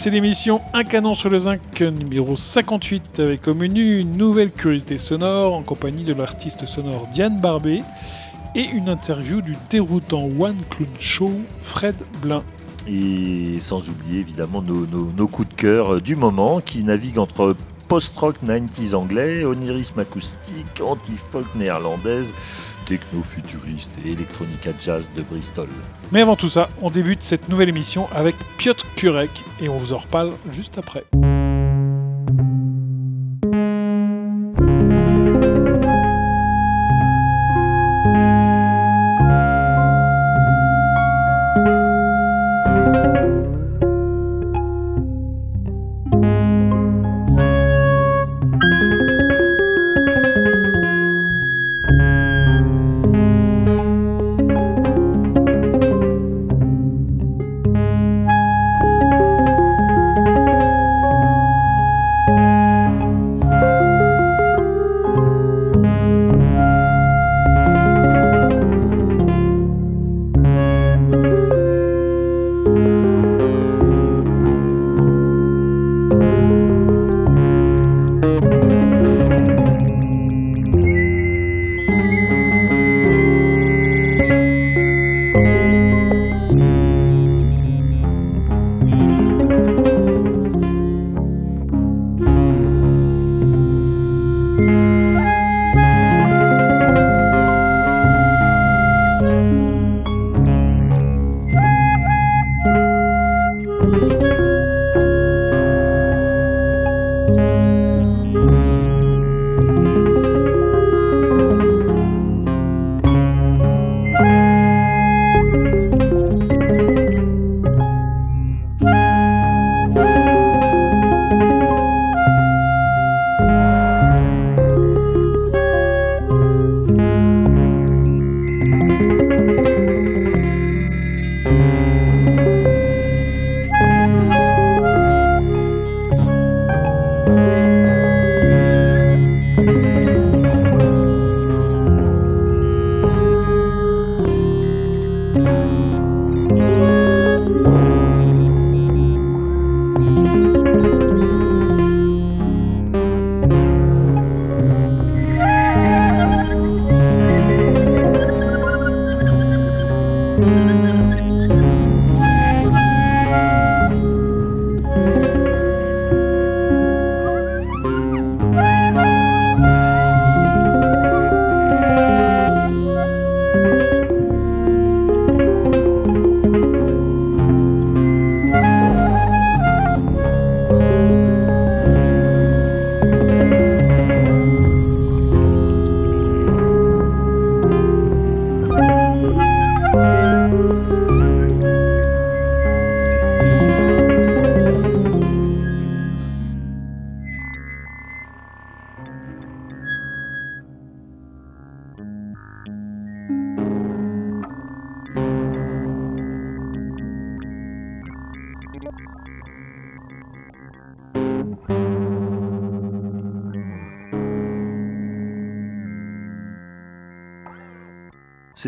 C'est l'émission Un canon sur le zinc numéro 58 avec au menu une nouvelle curiosité sonore en compagnie de l'artiste sonore Diane Barbet et une interview du déroutant One Clown Show Fred Blin. Et sans oublier évidemment nos, coups de cœur du moment qui naviguent entre post-rock 90s anglais, onirisme acoustique, anti-folk néerlandaise, techno-futuriste et electronica jazz de Bristol. Mais avant tout ça, on débute cette nouvelle émission avec Piotr Kurek et on vous en reparle juste après.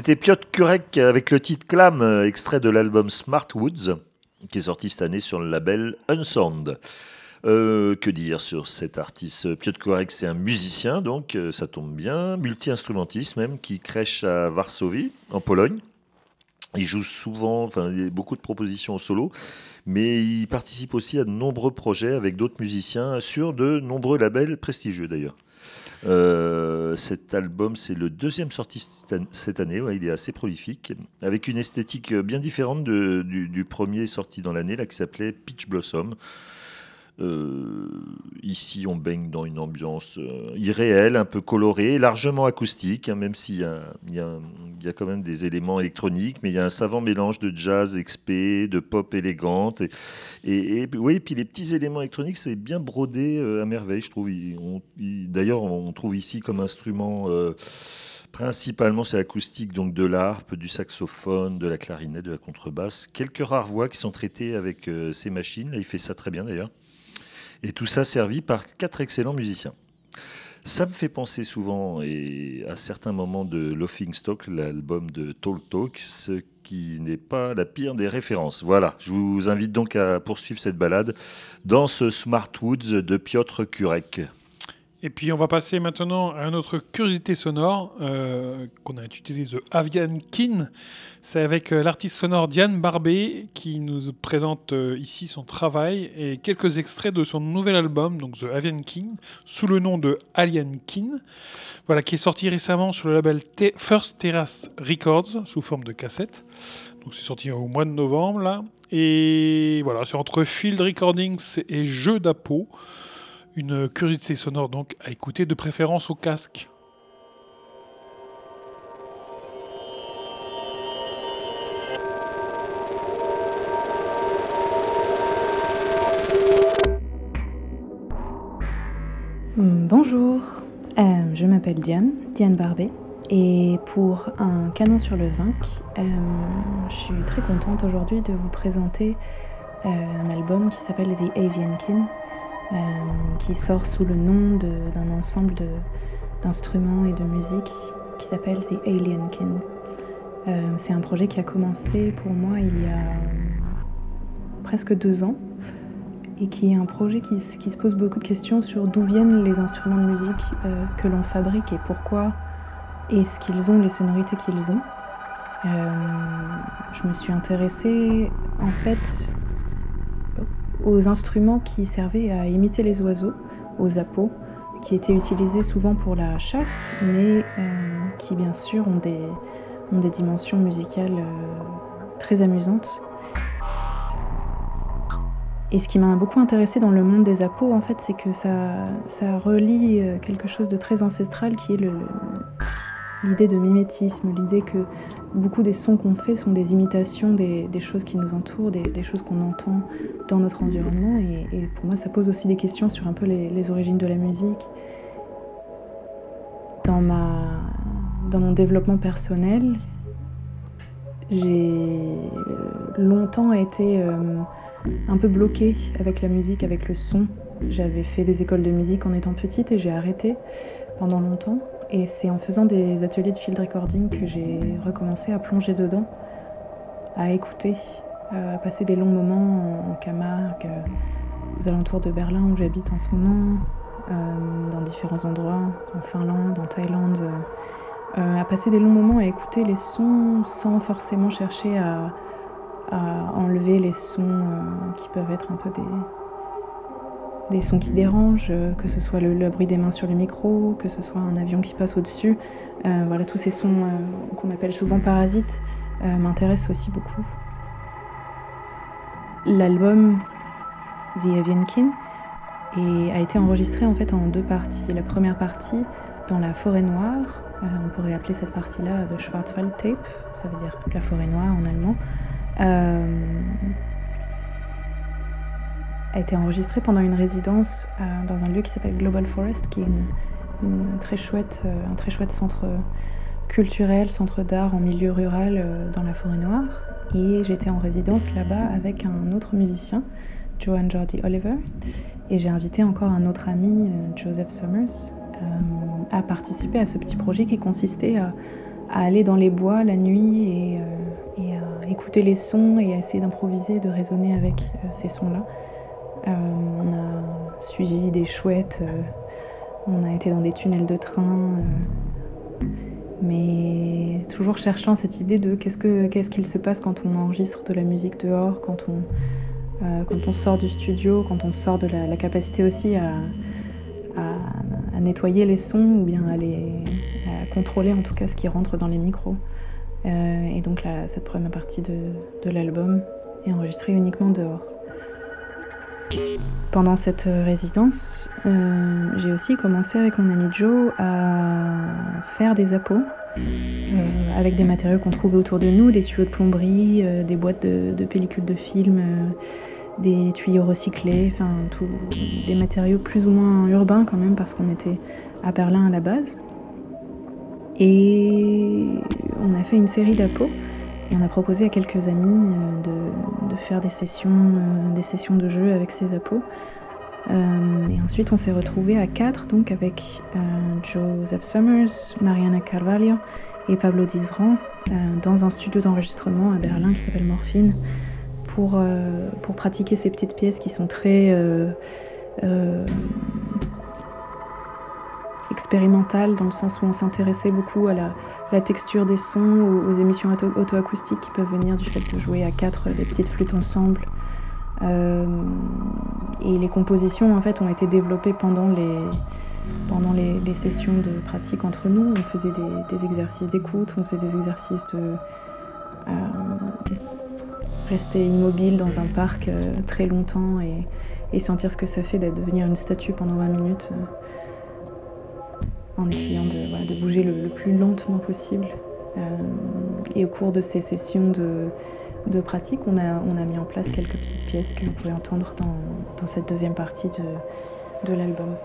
C'était Piotr Kurek avec le titre Clam, euh, extrait de l'album Smart Woods, qui est sorti cette année sur le label Unsound. Euh, que dire sur cet artiste? Piotr Kurek, c'est un musicien, donc euh, ça tombe bien, multi-instrumentiste même, qui crèche à Varsovie, en Pologne. Il joue souvent, enfin, il y a beaucoup de propositions au solo, mais il participe aussi à de nombreux projets avec d'autres musiciens sur de nombreux labels prestigieux d'ailleurs. Euh, cet album, c'est le deuxième sorti cette an- cette année. il est assez prolifique, avec une esthétique bien différente du, du premier sorti dans l'année, qui s'appelait Peach Blossom. Euh, ici, on baigne dans une ambiance euh, irréelle, un peu colorée, largement acoustique, hein, même s'il y a, quand même des éléments électroniques, mais il y a un savant mélange de jazz expé, de pop élégante. Et, oui, puis les petits éléments électroniques, c'est bien brodé euh, à merveille, je trouve. D'ailleurs, on trouve ici comme instrument. Principalement, c'est acoustique, donc de l'harpe, du saxophone, de la clarinette, de la contrebasse. Quelques rares voix qui sont traitées avec ces machines. Là, il fait ça très bien d'ailleurs. Et tout ça servi par quatre excellents musiciens. Ça me fait penser souvent et à certains moments de Laughing Stock, l'album de Talk Talk, ce qui n'est pas la pire des références. Voilà, je vous invite donc à poursuivre cette balade dans ce Smart Woods de Piotr Kurek. Et puis on va passer maintenant à une autre curiosité sonore euh, qu'on a intitulée The Avian Kin. C'est avec euh, l'artiste sonore Diane Barbé qui nous présente euh, ici son travail et quelques extraits de son nouvel album, donc The Avian King, sous le nom de Alien Kin, voilà, qui est sorti récemment sur le label First Terrace Records sous forme de cassette. Donc c'est sorti au mois de novembre là. Et voilà, c'est entre Field Recordings et Jeux d'Apo. Une curiosité sonore donc à écouter de préférence au casque. Bonjour, euh, je m'appelle Diane, Diane Barbet, et pour un canon sur le zinc, euh, je suis très contente aujourd'hui de vous présenter euh, un album qui s'appelle The Avian Kin, euh, qui sort sous le nom d'un ensemble d'instruments et de musique qui s'appelle The Alien Kin. Euh, c'est un projet qui a commencé pour moi il y a presque deux ans et qui est un projet qui, se pose beaucoup de questions sur d'où viennent les instruments de musique euh, que l'on fabrique et pourquoi et ce qu'ils ont, les sonorités qu'ils ont. je me suis intéressée en fait aux instruments qui servaient à imiter les oiseaux, aux appos, qui étaient utilisés souvent pour la chasse, mais euh, qui bien sûr ont des, ont des dimensions musicales euh, très amusantes. Et ce qui m'a beaucoup intéressé dans le monde des appos, en fait, c'est que ça, ça relie euh, quelque chose de très ancestral qui est l'idée de mimétisme, l'idée que Beaucoup des sons qu'on fait sont des imitations des, choses qui nous entourent, des, choses qu'on entend dans notre environnement. Et, pour moi, ça pose aussi des questions sur un peu les, origines de la musique. Dans, ma, dans mon développement personnel, j'ai longtemps été euh, un peu bloquée avec la musique, avec le son. J'avais fait des écoles de musique en étant petite et j'ai arrêté pendant longtemps. Et c'est en faisant des ateliers de field recording que j'ai recommencé à plonger dedans, à écouter, à passer des longs moments en Camargue, aux alentours de Berlin où j'habite en ce moment, euh, dans différents endroits, en Finlande, en Thaïlande, euh, à passer des longs moments à écouter les sons sans forcément chercher à, enlever les sons euh, qui peuvent être un peu des, des sons qui dérangent, euh, que ce soit le, bruit des mains sur le micro, que ce soit un avion qui passe au-dessus. Euh, voilà, tous ces sons euh, qu'on appelle souvent parasites m'intéressent aussi beaucoup. L'album The Avian King a été enregistré en fait en deux parties. La première partie dans la forêt noire, on pourrait appeler cette partie-là de Schwarzwald Tape, ça veut dire la forêt noire en allemand a été enregistré pendant une résidence euh, dans un lieu qui s'appelle Global Forest, qui est une, très chouette, euh, un très chouette centre culturel, centre d'art en milieu rural euh, dans la forêt noire. Et j'étais en résidence là-bas avec un autre musicien, Joan Jordi Oliver. Et j'ai invité encore un autre ami, Joseph Summers, à participer à ce petit projet qui consistait à, aller dans les bois la nuit et, à écouter les sons et à essayer d'improviser, de raisonner avec ces sons-là. Euh, on a suivi des chouettes, euh, on a été dans des tunnels de train, euh, mais toujours cherchant cette idée de qu'est-ce qu'il se passe quand on enregistre de la musique dehors, quand on, sort du studio, quand on sort de la, capacité aussi à, nettoyer les sons ou bien à, contrôler en tout cas ce qui rentre dans les micros. et donc cette première partie de l'album est enregistrée uniquement dehors. Pendant cette résidence, euh, j'ai aussi commencé avec mon ami Joe à faire des appos euh, avec des matériaux qu'on trouvait autour de nous, des tuyaux de plomberie, euh, des boîtes de, pellicules de film, des tuyaux recyclés, enfin des matériaux plus ou moins urbains quand même parce qu'on était à Berlin à la base. Et on a fait une série d'appos et on a proposé à quelques amis de, faire des sessions, euh, des sessions de jeu avec ces appos. et ensuite, on s'est retrouvés à quatre, donc avec Joseph Summers, Mariana Carvalho et Pablo Dizran, dans un studio d'enregistrement à Berlin qui s'appelle Morphine, pour, pour pratiquer ces petites pièces qui sont très expérimentales, dans le sens où on s'intéressait beaucoup à la, texture des sons, aux, émissions auto-acoustiques qui peuvent venir du fait de jouer à quatre des petites flûtes ensemble. Euh, et les compositions en fait ont été développées pendant les, pendant les, sessions de pratique entre nous. On faisait des, exercices d'écoute, on faisait des exercices de euh, rester immobile dans un parc euh, très longtemps et, sentir ce que ça fait d'être devenir une statue pendant 20 minutes en essayant de, bouger le, plus lentement possible. Euh, et au cours de ces sessions de, pratique, on a, mis en place quelques petites pièces que vous pouvez entendre dans, cette deuxième partie de l'album.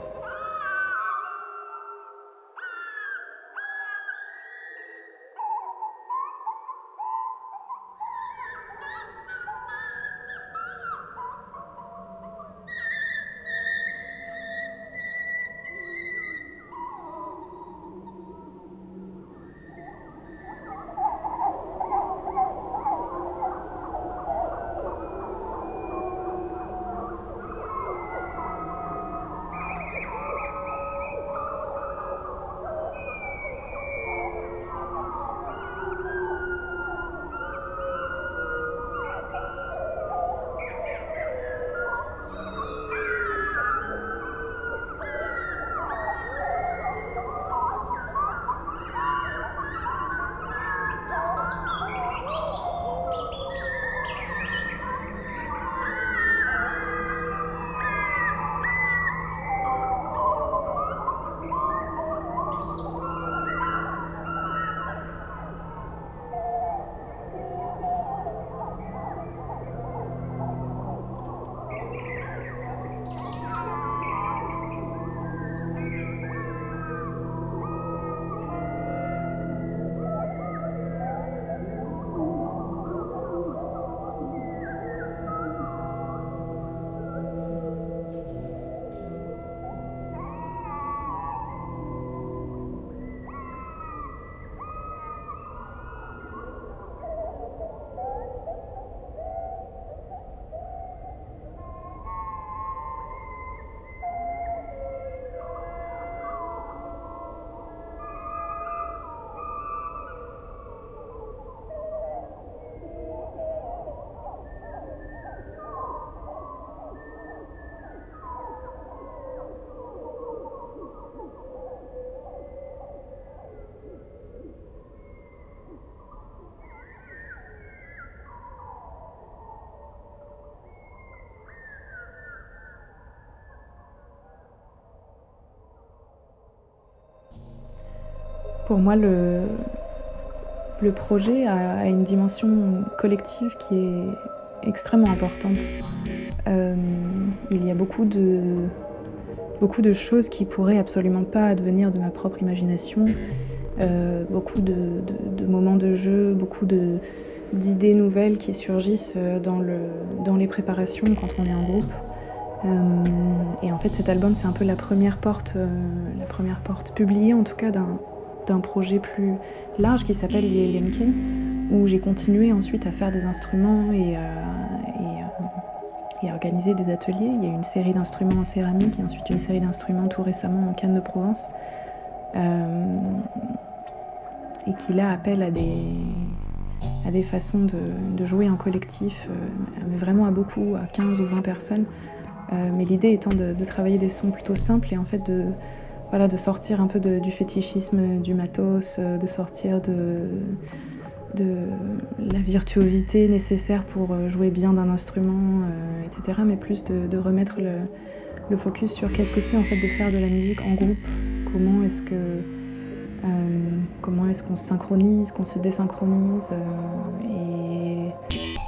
Pour moi, le, le projet a, une dimension collective qui est extrêmement importante. Euh, il y a beaucoup de, beaucoup de choses qui pourraient absolument pas advenir de ma propre imagination, euh, beaucoup de, moments de jeu, beaucoup d'idées nouvelles qui surgissent dans, le, dans les préparations quand on est en groupe. Euh, et en fait, cet album, c'est un peu la première porte, la première porte publiée en tout cas d'un d'un projet plus large qui s'appelle les Linkin, où j'ai continué ensuite à faire des instruments et, euh, et, organiser des ateliers. Il y a une série d'instruments en céramique et ensuite une série d'instruments tout récemment en canne de Provence. Euh, et qui là appelle à des, à des façons de, de jouer en collectif, euh, mais vraiment à beaucoup, à 15 ou 20 personnes. mais l'idée étant de, travailler des sons plutôt simples et en fait de, voilà, de sortir un peu du fétichisme du matos, euh, de sortir de, la virtuosité nécessaire pour euh, jouer bien d'un instrument, euh, etc. Mais plus de, remettre le, focus sur qu'est-ce que c'est en fait de faire de la musique en groupe, comment est-ce que comment est-ce qu'on se synchronise, qu'on se désynchronise. et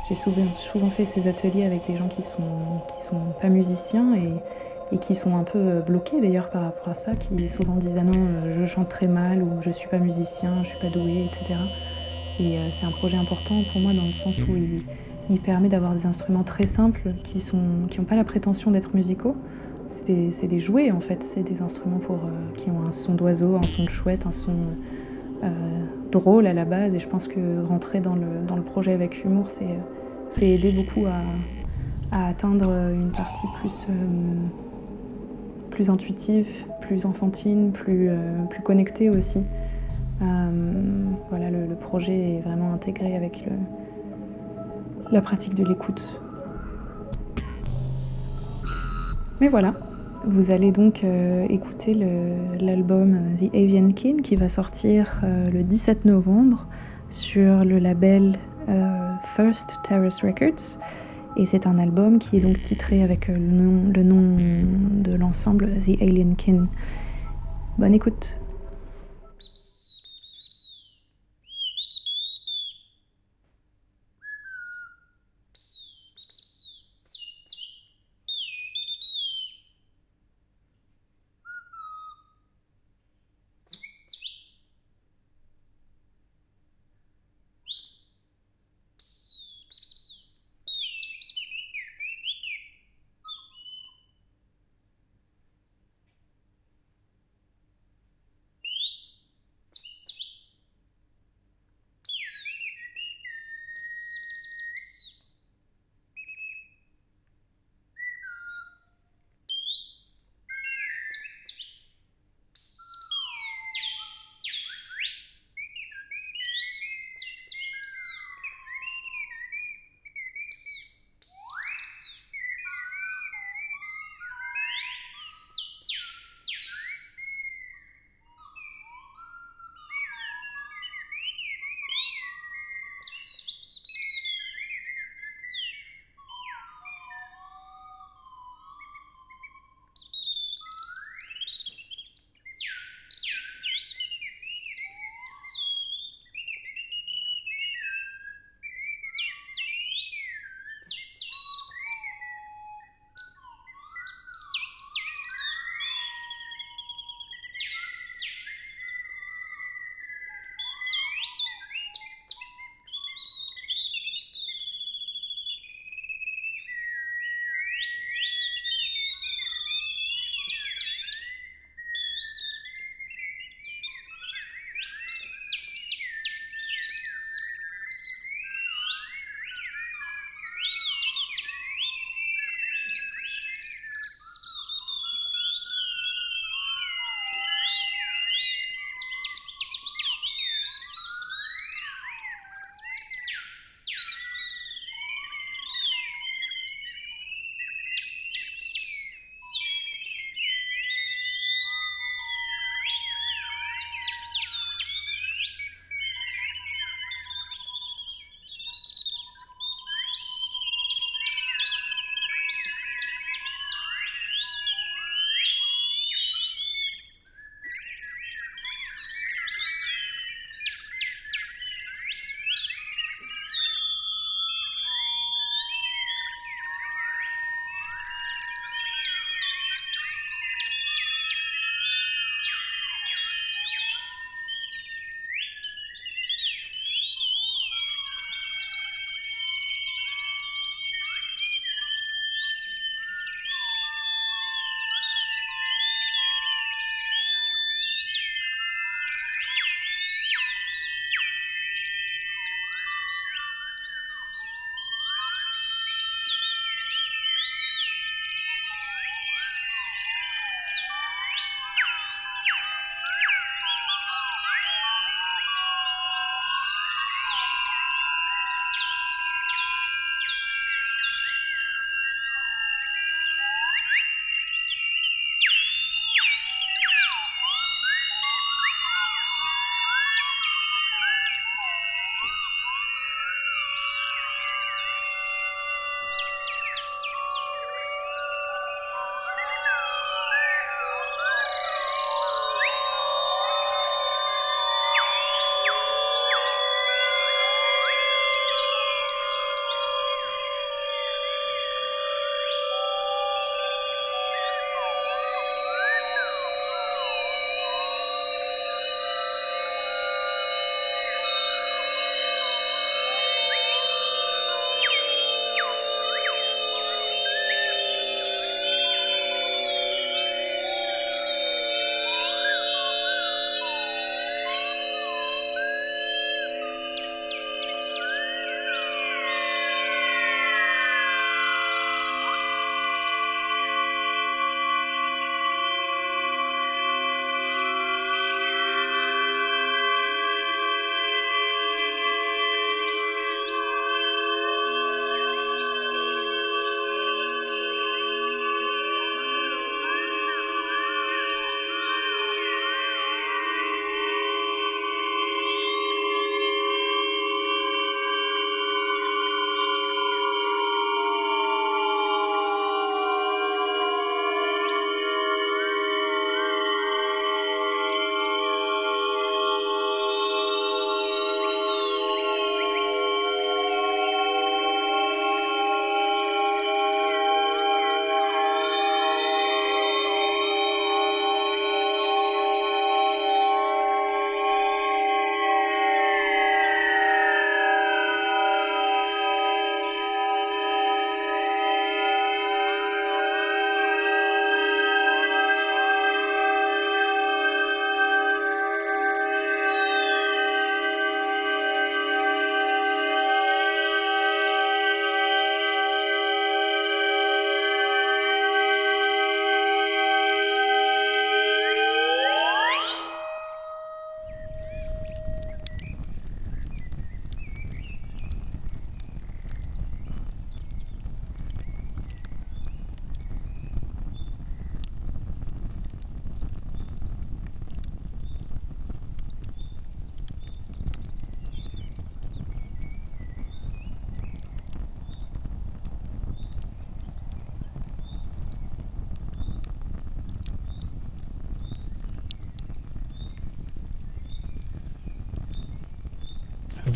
j'ai souvent, fait ces ateliers avec des gens qui sont qui sont pas musiciens et qui sont un peu euh, bloqués d'ailleurs par rapport à ça, qui souvent disent ah non, euh, je chante très mal ou je suis pas musicien, je suis pas doué, etc. Et euh, c'est un projet important pour moi dans le sens où il, permet d'avoir des instruments très simples qui n'ont qui pas la prétention d'être musicaux, c'est des, jouets en fait, c'est des instruments pour, qui ont un son d'oiseau, un son de chouette, un son drôle à la base. Et je pense que rentrer dans le, dans le projet avec humour, c'est aider beaucoup à, à, atteindre une partie plus, plus intuitive, plus enfantine, plus, plus connectée aussi. voilà, le, projet est vraiment intégré avec la pratique de l'écoute. Mais voilà, vous allez donc euh, écouter l'album euh, The Avian King qui va sortir euh, le 17 novembre sur le label First Terrace Records. Et c'est un album qui est donc titré avec le nom, le nom de l'ensemble The Alien Kin. Bonne écoute!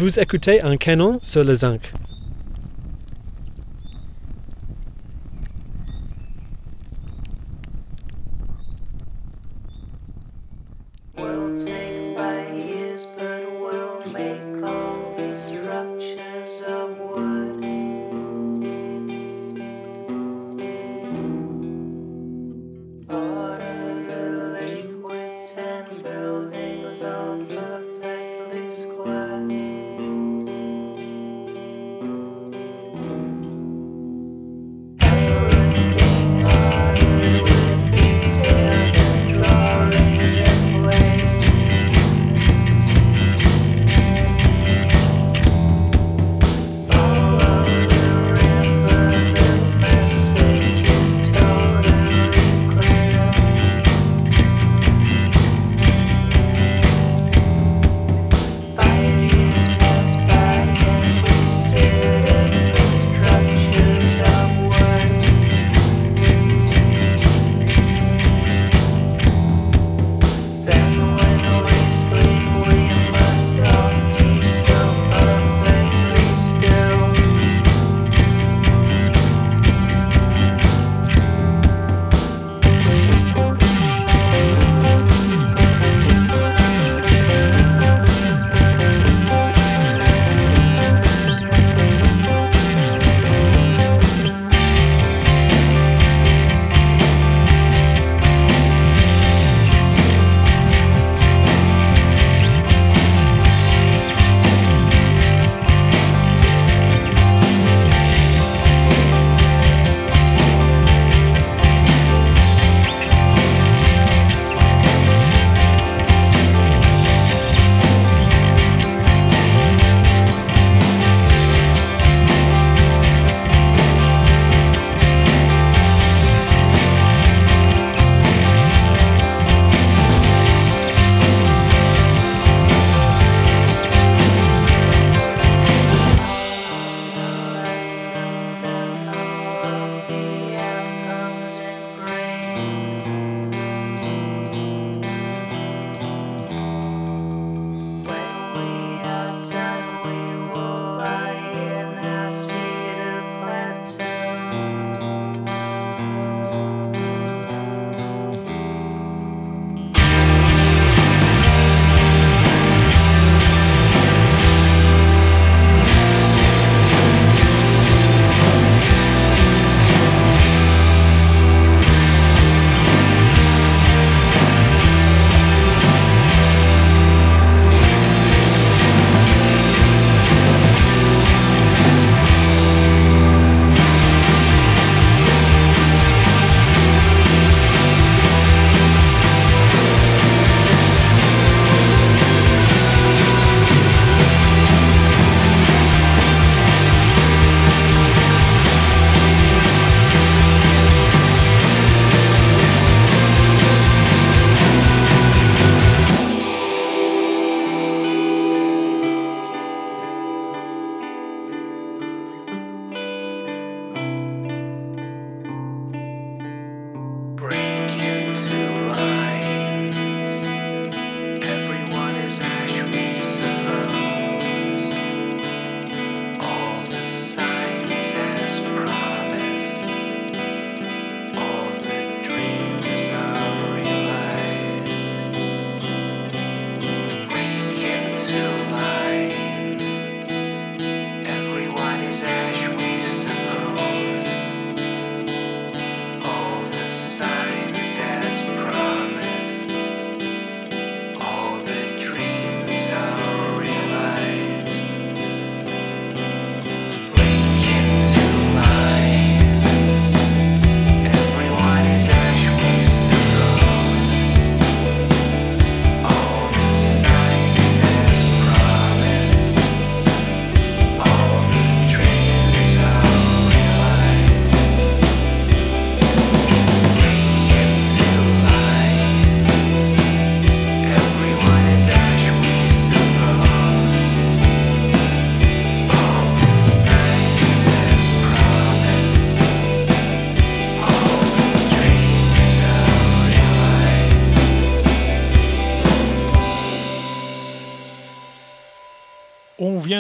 Vous écoutez un canon sur le zinc.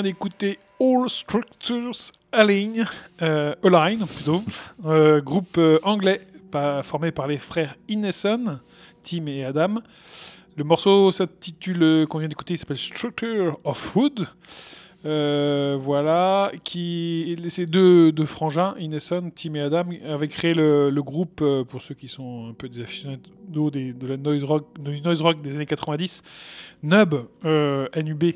Vient d'écouter All Structures Align, euh, Align plutôt, euh, groupe euh, anglais formé par les frères Ineson, Tim et Adam. Le morceau s'intitule, qu'on vient d'écouter, il s'appelle Structure of Wood. Voilà, qui ces deux, frangins, Ineson, Tim et Adam, avaient créé le, groupe, pour ceux qui sont un peu des aficionados de la noise rock, noise rock des années 90, Nub, NUB,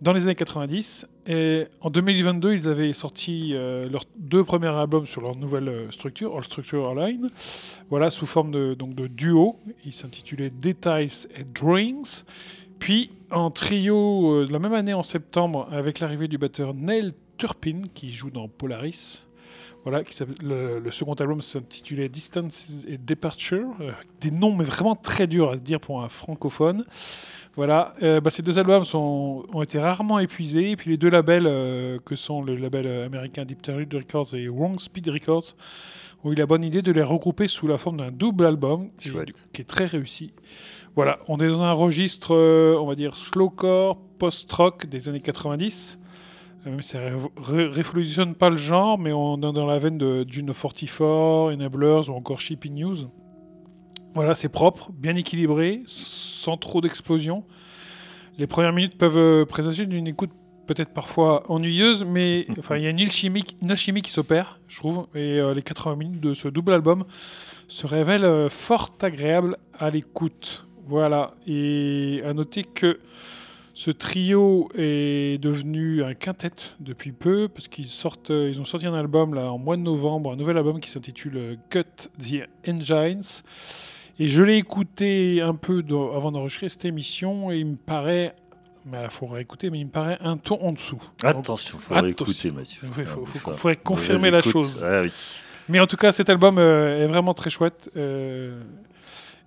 dans les années 90. Et en 2022, ils avaient sorti euh, leurs deux premiers albums sur leur nouvelle euh, structure, All Structure Align, voilà, sous forme de, donc de duo. Ils s'intitulaient Details et Drawings. Puis en trio euh, la même année, en septembre, avec l'arrivée du batteur Neil Turpin, qui joue dans Polaris. Voilà, qui le, le second album s'intitulait Distance et Departure. euh, des noms, mais vraiment très durs à dire pour un francophone. Voilà, euh, bah, ces deux albums sont, ont été rarement épuisés. Et puis les deux labels, euh, que sont le label américain Deep Territory Records et Wrong Speed Records, ont eu la bonne idée de les regrouper sous la forme d'un double album, qui, qui est très réussi. Voilà, on est dans un registre, on va dire, slowcore, post-rock des années 90. Euh, ça ré- ré- révolutionne pas le genre, mais on est dans la veine de Juno 44, Enablers ou encore Shipping News. Voilà, c'est propre, bien équilibré, sans trop d'explosion. Les premières minutes peuvent euh, présager d'une écoute peut-être parfois ennuyeuse, mais enfin, il y a une alchimie, une alchimie qui s'opère, je trouve, et euh, les 80 minutes de ce double album se révèlent euh, fort agréables à l'écoute. Voilà, et à noter que ce trio est devenu un quintet depuis peu, parce qu'ils sortent, euh, ils ont sorti un album là en mois de novembre, un nouvel album qui s'intitule euh, Cut the Engines. Et je l'ai écouté un peu dans- avant d'enregistrer cette émission, et il me paraît, mais il faudra écouter, mais il me paraît un ton en dessous. Attention, il faudrait attention. écouter, Mathieu. Oui, faut- Ah, faut- enfin, faudrait confirmer la écoute. chose. Ah oui. Mais en tout cas, cet album euh, est vraiment très chouette. euh,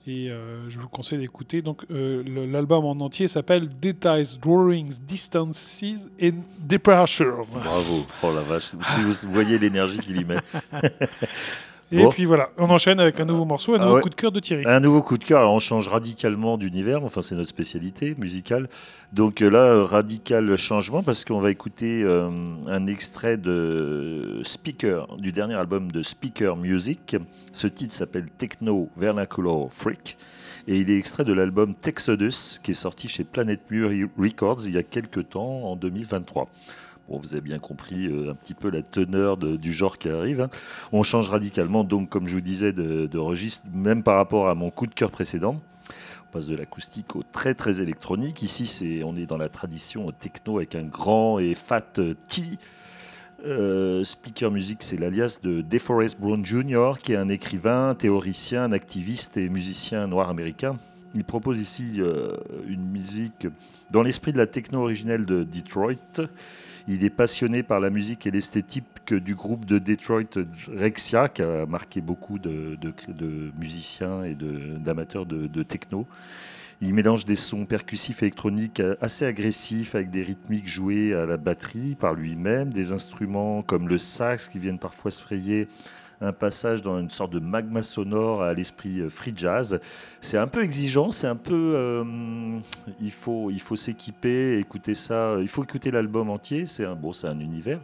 et euh, je vous conseille d'écouter. Donc, euh, l'album en entier s'appelle Details, Drawings, Distances and Departure. Bravo. Oh la vache. Si vous voyez l'énergie qu'il y met. Et Bon. puis voilà, on enchaîne avec un nouveau morceau, un Ah nouveau ouais. coup de cœur de Thierry. Un nouveau coup de cœur, alors on change radicalement d'univers, enfin c'est notre spécialité musicale. Donc euh, là, radical changement parce qu'on va écouter euh, un extrait de Speaker, du dernier album de Speaker Music. Ce titre s'appelle Techno Vernacular Freak et il est extrait de l'album Texodus qui est sorti chez Planet Mur Records il y a quelques temps, en 2023. Bon, vous avez bien compris euh, un petit peu la teneur du genre qui arrive. hein. On change radicalement, donc, comme je vous disais, de, registre, même par rapport à mon coup de cœur précédent. On passe de l'acoustique au très très électronique. Ici, c'est, on est dans la tradition techno avec un grand et fat euh, T. Euh, Speaker Music, c'est l'alias de DeForest Brown Jr., qui est un écrivain, théoricien, activiste et musicien noir américain. Il propose ici une musique dans l'esprit de la techno originelle de Detroit. Il est passionné par la musique et l'esthétique du groupe de Detroit Rexia, qui a marqué beaucoup de, musiciens et d'amateurs de, de techno. Il mélange des sons percussifs électroniques assez agressifs avec des rythmiques jouées à la batterie par lui-même, des instruments comme le sax qui viennent parfois se frayer un passage dans une sorte de magma sonore à l'esprit euh, free jazz. C'est un peu exigeant, c'est un peu. euh, il faut, il faut s'équiper, écouter ça. Il faut écouter l'album entier. C'est un, bon, c'est un univers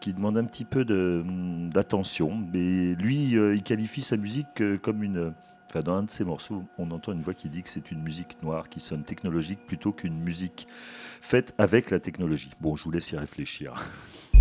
qui demande un petit peu de, d'attention. Mais lui, euh, il qualifie sa musique comme une. Enfin, dans un de ses morceaux, on entend une voix qui dit que c'est une musique noire qui sonne technologique plutôt qu'une musique faite avec la technologie. Bon, je vous laisse y réfléchir.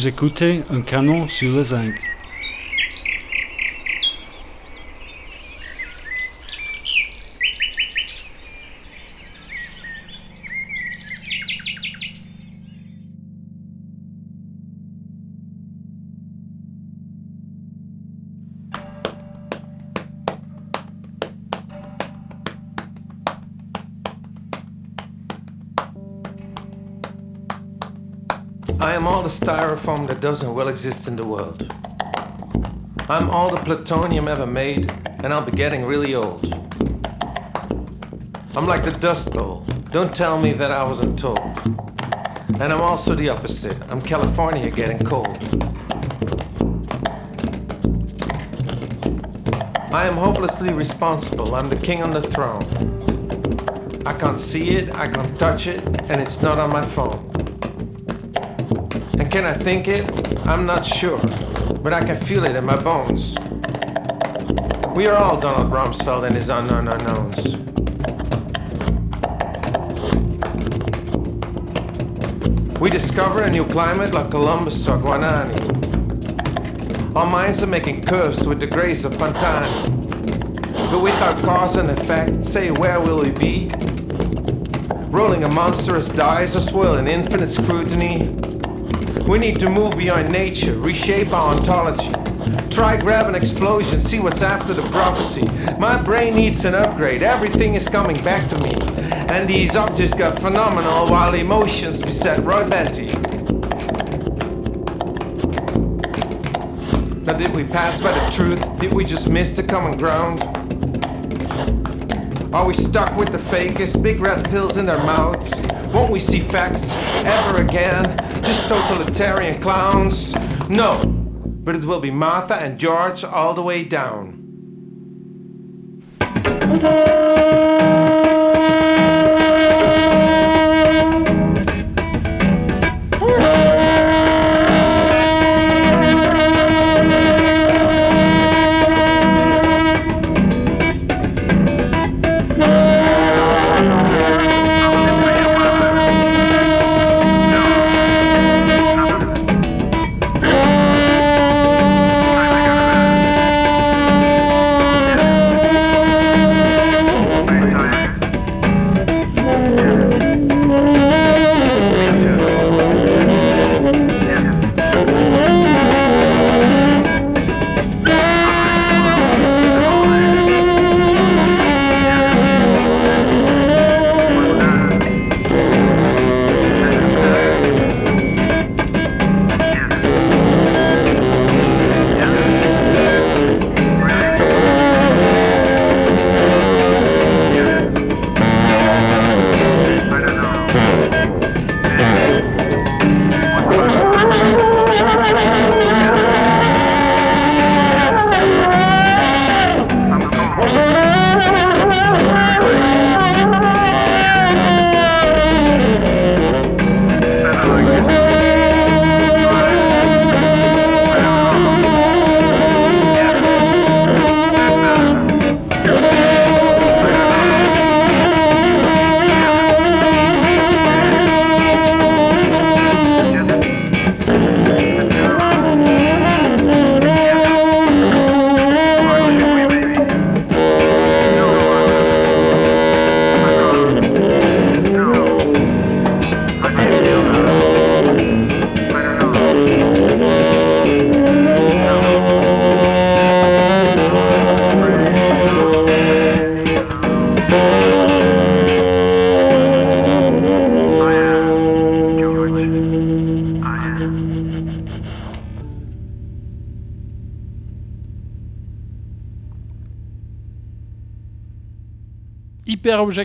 Vous écoutez un canon sur le zinc. Styrofoam that doesn't well exist in the world. I'm all the plutonium ever made, and I'll be getting really old. I'm like the Dust Bowl. Don't tell me that I wasn't told. And I'm also the opposite. I'm California getting cold. I am hopelessly responsible. I'm the king on the throne. I can't see it, I can't touch it, and it's not on my phone. Can I think it? I'm not sure, but I can feel it in my bones. We are all Donald Rumsfeld and his unknown unknowns. We discover a new climate like Columbus or Guanani. Our minds are making curves with the grace of Pantani. But without cause and effect, say where will we be? Rolling a monstrous dice or swirling infinite scrutiny? We need to move beyond nature, reshape our ontology. Try grab an explosion, see what's after the prophecy. My brain needs an upgrade, everything is coming back to me. And these objects got phenomenal while emotions beset Roy Benty. Now, did we pass by the truth? Did we just miss the common ground? Are we stuck with the fakest, big red pills in their mouths? Won't we see facts ever again? Just totalitarian clowns? No, but it will be Martha and George all the way down.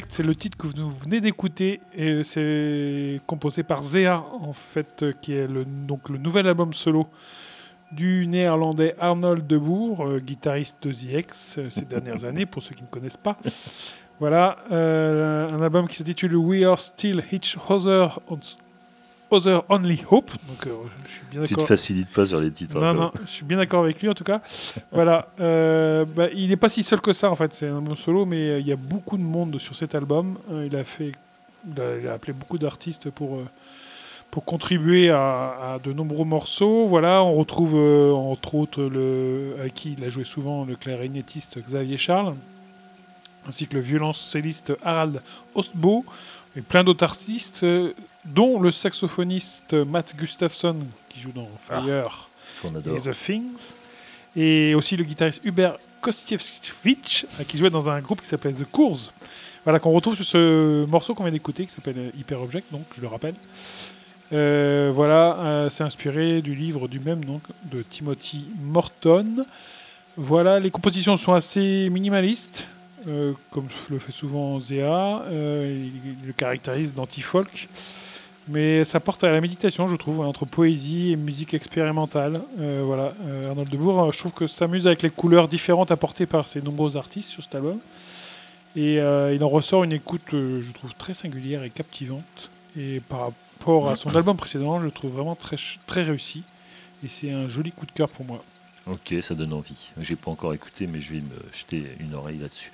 C'est le titre que vous venez d'écouter et c'est composé par Zea en fait, euh, qui est le, donc le nouvel album solo du néerlandais Arnold Debourg, euh, guitariste de The X euh, ces dernières années, pour ceux qui ne connaissent pas. Voilà, euh, un album qui s'intitule We Are Still Each Other, Other Only Hope. Donc, euh, je suis bien Tu te d'accord. facilites pas sur les titres. Non, hein, non, je suis bien d'accord avec lui en tout cas. voilà, euh, bah, il n'est pas si seul que ça en fait. C'est un album solo, mais euh, il y a beaucoup de monde sur cet album. Il a fait, il a, il a appelé beaucoup d'artistes pour pour contribuer à, à de nombreux morceaux. Voilà, on retrouve euh, entre autres le, avec qui il a joué souvent le clarinettiste Xavier Charles, ainsi que le violoncelliste Harald Ostbo, et plein d'autres artistes, euh, dont le saxophoniste Mats Gustafsson, qui joue dans Fire Qu'on et. The Things, et aussi le guitariste Hubert Kostievich, euh, qui jouait dans un groupe qui s'appelait The Cours. Voilà, qu'on retrouve sur ce morceau qu'on vient d'écouter, qui s'appelle Hyper Object, donc je le rappelle. Euh, voilà, euh, c'est inspiré du livre du même nom de Timothy Morton. Voilà, les compositions sont assez minimalistes, euh, comme le fait souvent Zéa. Il le caractérise d'anti-folk. Mais ça porte à la méditation, je trouve, entre poésie et musique expérimentale. Euh, voilà, euh, Arnold Debourg, je trouve que s'amuse avec les couleurs différentes apportées par ces nombreux artistes sur cet album. Et euh, il en ressort une écoute, je trouve, très singulière et captivante. Et par rapport à son album précédent, je le trouve vraiment très, très réussi. Et c'est un joli coup de cœur pour moi. Ok, ça donne envie. J'ai pas encore écouté, mais je vais me jeter une oreille là-dessus.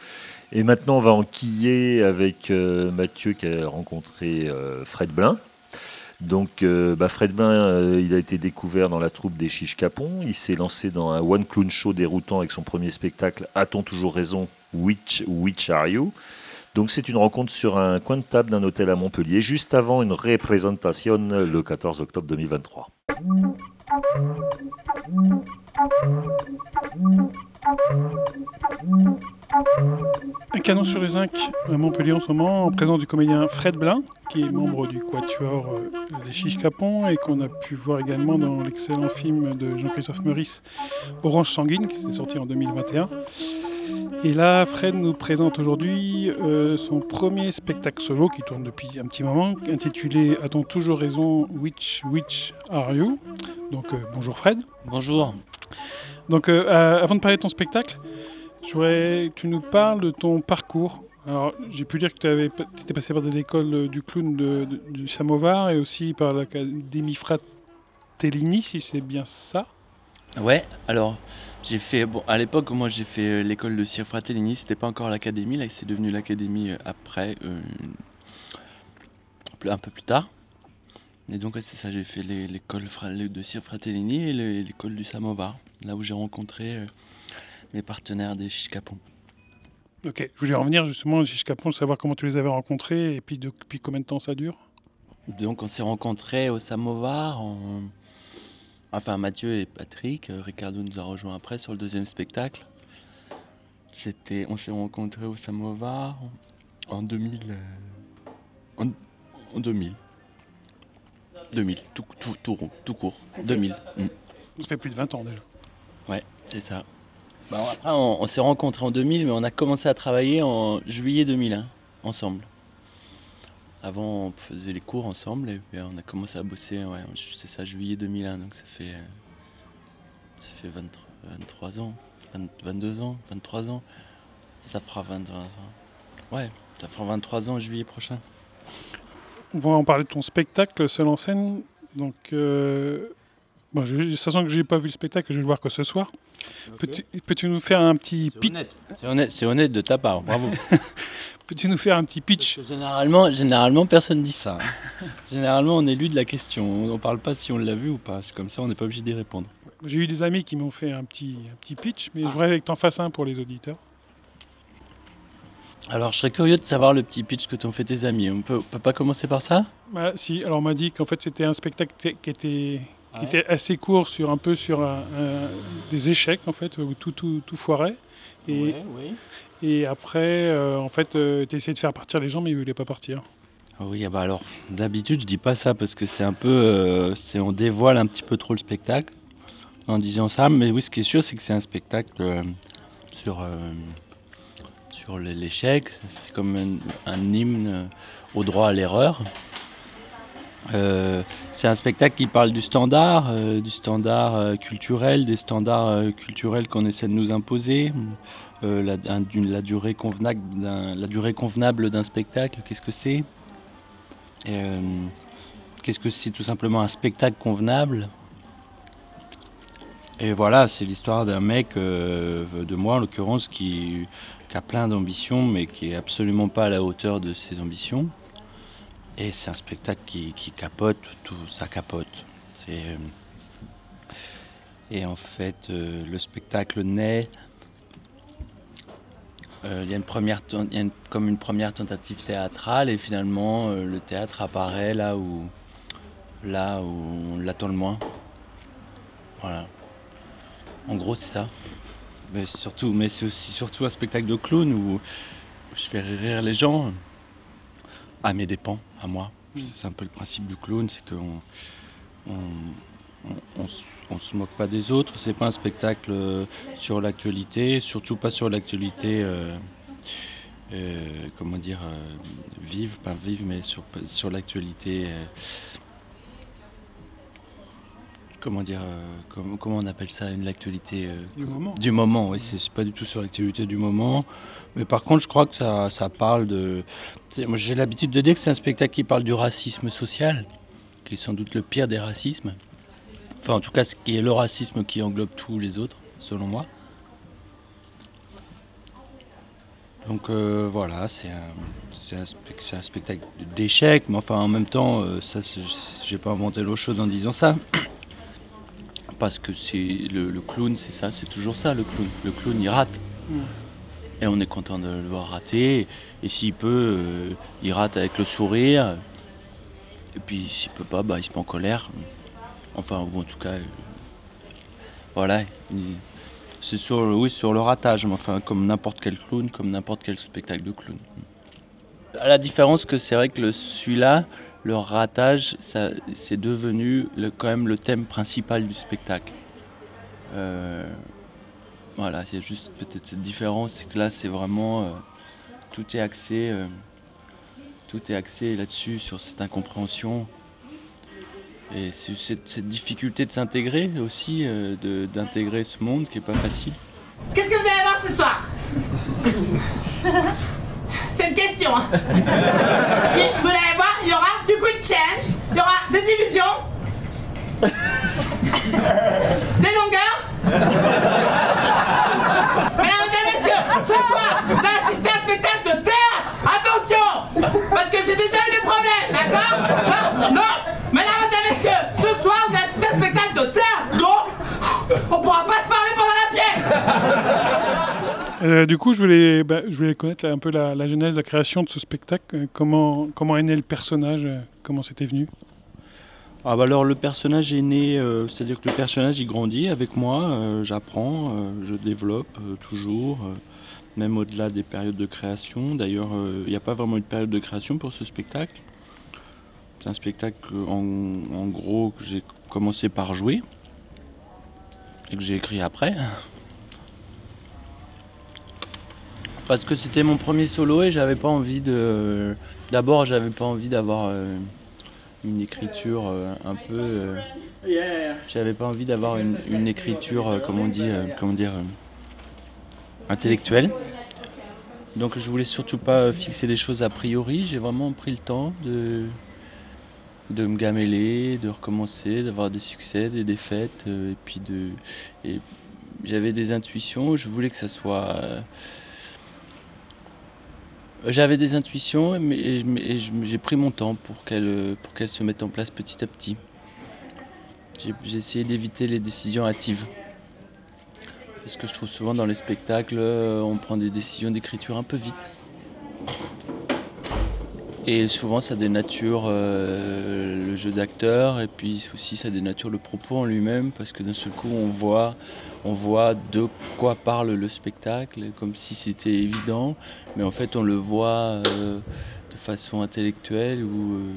Et maintenant, on va enquiller avec Mathieu qui a rencontré Fred Blin. Donc, euh, bah, Fred Blin, euh, il a été découvert dans la troupe des Chiches Capon. Il s'est lancé dans un one clown show déroutant avec son premier spectacle A-t-on toujours raison Which, which are you? Donc, c'est une rencontre sur un coin de table d'un hôtel à Montpellier, juste avant une représentation le 14 octobre 2023. Un canon sur les zinc à Montpellier en ce moment, en présence du comédien Fred Blin, qui est membre du quatuor euh, Les Chiches Capons et qu'on a pu voir également dans l'excellent film de Jean-Christophe Meurice, Orange Sanguine, qui s'est sorti en 2021. Et là, Fred nous présente aujourd'hui euh, son premier spectacle solo qui tourne depuis un petit moment, intitulé A-t-on toujours raison? Which, which are you? Donc euh, bonjour Fred. Bonjour. Donc, euh, euh, avant de parler de ton spectacle, tu nous parles de ton parcours. Alors, j'ai pu lire que tu étais passé par l'école euh, du clown de- du Samovar et aussi par l'Académie Fratellini, si c'est bien ça. Ouais, alors j'ai fait bon à l'époque moi j'ai fait euh, l'école de Cire Fratellini, c'était pas encore l'académie, là c'est devenu l'académie euh, après un peu plus tard. Et donc c'est ça, j'ai fait l'école de Cire Fratellini et le- l'école du Samovar, là où j'ai rencontré mes partenaires des Chichcapons. Ok, je voulais revenir justement jusqu'à Pont, savoir comment tu les avais rencontrés et puis depuis combien de temps ça dure? Donc on s'est rencontrés au Samovar, en- enfin Mathieu et Patrick, euh, Ricardo nous a rejoint après sur le deuxième spectacle. C'était, on s'est rencontrés au Samovar en, en 2000, euh, en, en 2000. 2000, tout, tout, tout rond, tout court, 2000. mm. Ça fait plus de 20 ans déjà. Ouais, c'est ça. Bah, après, on, s'est rencontrés en 2000, mais on a commencé à travailler en juillet 2001, ensemble. Avant, on faisait les cours ensemble, et puis on a commencé à bosser, ouais, c'est ça, juillet 2001, donc ça fait, euh, ça fait 23, 23 ans, 20 22 ans, 23 ans. Ça fera 23 ans. Ouais, ça fera 23 ans juillet prochain. On va en parler de ton spectacle, seul en scène. Donc, euh, bon, je, sachant que j'ai pas vu le spectacle, je vais le voir que ce soir. Peux-tu nous faire un petit pitch? C'est honnête, c'est honnête de ta part, bravo. Peux-tu nous faire un petit pitch? Parce que Généralement, généralement, personne dit ça. généralement, on est lu de la question. On ne parle pas si on l'a vu ou pas. C'est comme ça, on n'est pas obligé d'y répondre. J'ai eu des amis qui m'ont fait un petit, un petit pitch, mais je voudrais que tu en fasses un pour les auditeurs. Alors, je serais curieux de savoir le petit pitch que t'ont fait tes amis. On peut, on peut pas commencer par ça? Bah, si, alors on m'a dit qu'en fait c'était un spectacle qui était, qui Ouais. était assez court sur un peu sur un- un- des échecs en fait où tout tout, tout foirait et, oui. et après euh, en fait tu essayais de faire partir les gens mais ils voulaient pas partir. Ah oui, ah bah alors, d'habitude, je dis pas ça parce que c'est un peu. euh, c'est on dévoile un petit peu trop le spectacle en disant ça. Mais oui, ce qui est sûr, c'est que c'est un spectacle euh, sur, euh, sur l'échec. C'est comme un, un hymne au droit à l'erreur. Euh, c'est un spectacle qui parle du standard, euh, du standard euh, culturel, des standards culturels qu'on essaie de nous imposer, la, durée convenable d'un, spectacle, qu'est-ce que c'est? Qu'est-ce que c'est tout simplement un spectacle convenable? Et voilà, c'est l'histoire d'un mec, de moi en l'occurrence, qui, qui a plein d'ambitions, mais qui est absolument pas à la hauteur de ses ambitions. Et c'est un spectacle qui, qui capote, tout ça capote. C'est, euh, et en fait, euh, le spectacle naît. euh, Il y a, une première, y a comme une première tentative théâtrale et finalement le théâtre apparaît là où, là où on l'attend le moins. Voilà. En gros, c'est ça. Mais surtout, mais c'est aussi surtout un spectacle de clown où je fais rire les gens à mes dépens, à moi. C'est un peu le principe du clown, c'est qu'on on, on, on se- moque pas des autres. C'est pas un spectacle euh, sur l'actualité, surtout pas sur l'actualité. euh, euh, comment dire vive, pas vive, mais sur, sur l'actualité. Comment dire euh, comment, comment on appelle ça une l'actualité euh, Du moment. du moment, oui, c'est pas du tout sur l'actualité du moment. Mais par contre, je crois que ça, ça parle de. j'ai l'habitude de dire que c'est un spectacle qui parle du racisme social, qui est sans doute le pire des racismes. Enfin, en tout cas, ce qui est le racisme qui englobe tous les autres, selon moi. Donc euh, voilà, c'est un, spectacle d'échec, mais enfin en même temps, euh, ça, j'ai pas inventé l'eau chaude en disant ça. Parce que c'est le, le clown, c'est ça, c'est toujours ça le clown. Le clown, il rate. Et on est content de le voir rater. Et s'il peut, euh, il rate avec le sourire. Et puis s'il peut pas, bah, il se met en colère. Enfin, ou en tout cas, euh, voilà. il- C'est sur, le- oui, sur le ratage, mais enfin, comme n'importe quel clown, comme n'importe quel spectacle de clown. À la différence que c'est vrai que celui-là, le ratage, ça, c'est devenu le- quand même le thème principal du spectacle. Euh, voilà, c'est juste peut-être cette différence, c'est que là, c'est vraiment euh, tout est axé, euh, tout est axé là-dessus sur cette incompréhension et c'est cette, cette difficulté de s'intégrer aussi, euh, de- d'intégrer ce monde qui est pas facile. Qu'est-ce que vous allez voir ce soir? C'est une question. hein. Il- Vous allez voir, il y aura change, il y aura des illusions, des longueurs. Mesdames et messieurs, ce soir, vous allez assister à un spectacle de théâtre. Attention, parce que j'ai déjà eu des problèmes, d'accord? Non, non. Euh, du coup, je voulais, bah, je voulais connaître un peu la, genèse, la création de ce spectacle. Euh, Comment, est né le personnage euh, Comment c'était venu? Ah bah alors le personnage est né, c'est-à-dire que le personnage il grandit avec moi, j'apprends, je développe toujours, même au-delà des périodes de création. D'ailleurs, il n'y a pas vraiment une période de création pour ce spectacle. C'est un spectacle en gros que j'ai commencé par jouer et que j'ai écrit après. Parce que c'était mon premier solo et j'avais pas envie de. D'abord, j'avais pas envie d'avoir euh, une écriture euh, un peu. euh, J'avais pas envie d'avoir une, écriture, comment on dit, comment dire, intellectuelle. Donc je voulais surtout pas fixer les choses a priori. J'ai vraiment pris le temps de de me gameler, de recommencer, d'avoir des succès, des défaites, et puis de. J'avais des intuitions. Je voulais que ça soit. J'avais des intuitions, mais j'ai pris mon temps pour qu'elles pour se mettent en place petit à petit. J'ai j'ai essayé d'éviter les décisions hâtives. Parce que je trouve souvent dans les spectacles, euh, on prend des décisions d'écriture un peu vite. Et souvent, ça dénature euh, le jeu d'acteur, et puis aussi, ça dénature le propos en lui-même, parce que d'un seul coup, on voit, on voit de quoi parle le spectacle, comme si c'était évident, mais en fait, on le voit euh, de façon intellectuelle, ou, euh,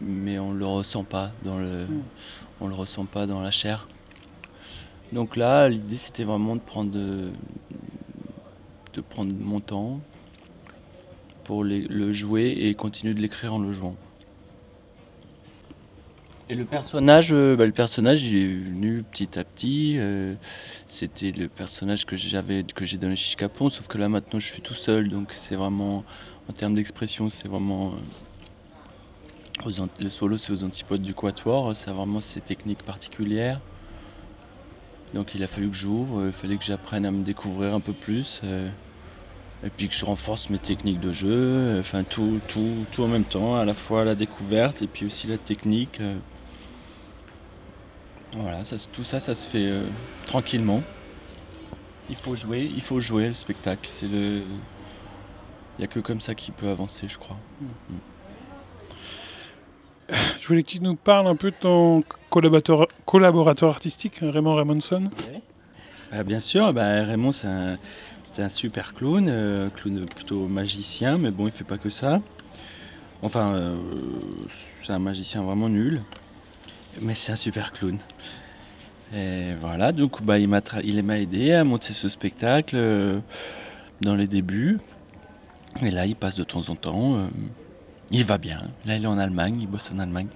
mais on le ressent pas dans le, on le ressent pas dans la chair. Donc là, l'idée, c'était vraiment de prendre, mon temps pour le jouer et continuer de l'écrire en le jouant. Et le personnage, euh, bah, le personnage, il est venu petit à petit. euh, C'était le personnage que j'avais, que j'ai donné chez Capon, sauf que là maintenant, je suis tout seul, donc c'est vraiment, en termes d'expression, c'est vraiment euh, le solo, c'est aux antipodes du quatuor. Ça vraiment ses techniques particulières. Donc il a fallu que j'ouvre, il fallait que j'apprenne à me découvrir un peu plus. Et puis que je renforce mes techniques de jeu, enfin tout, tout, tout en même temps, à la fois la découverte et puis aussi la technique. Euh. Voilà, ça, tout ça, ça se fait euh, tranquillement. Il faut jouer, il faut jouer le spectacle. C'est le, il y a que comme ça qu'il peut avancer, je crois. Je voulais que tu nous parles un peu de ton collaborateur, collaborateur artistique, Raymond Ramonson. Ah, bien sûr, bah, Raymond c'est un, c'est un super clown, euh, clown plutôt magicien, mais bon il fait pas que ça. Enfin, euh, c'est un magicien vraiment nul, mais c'est un super clown. Et voilà, donc bah, il m'a aidé à monter ce spectacle euh, dans les débuts. Et là il passe de temps en temps. euh, il va bien. Là il est en Allemagne, il bosse en Allemagne.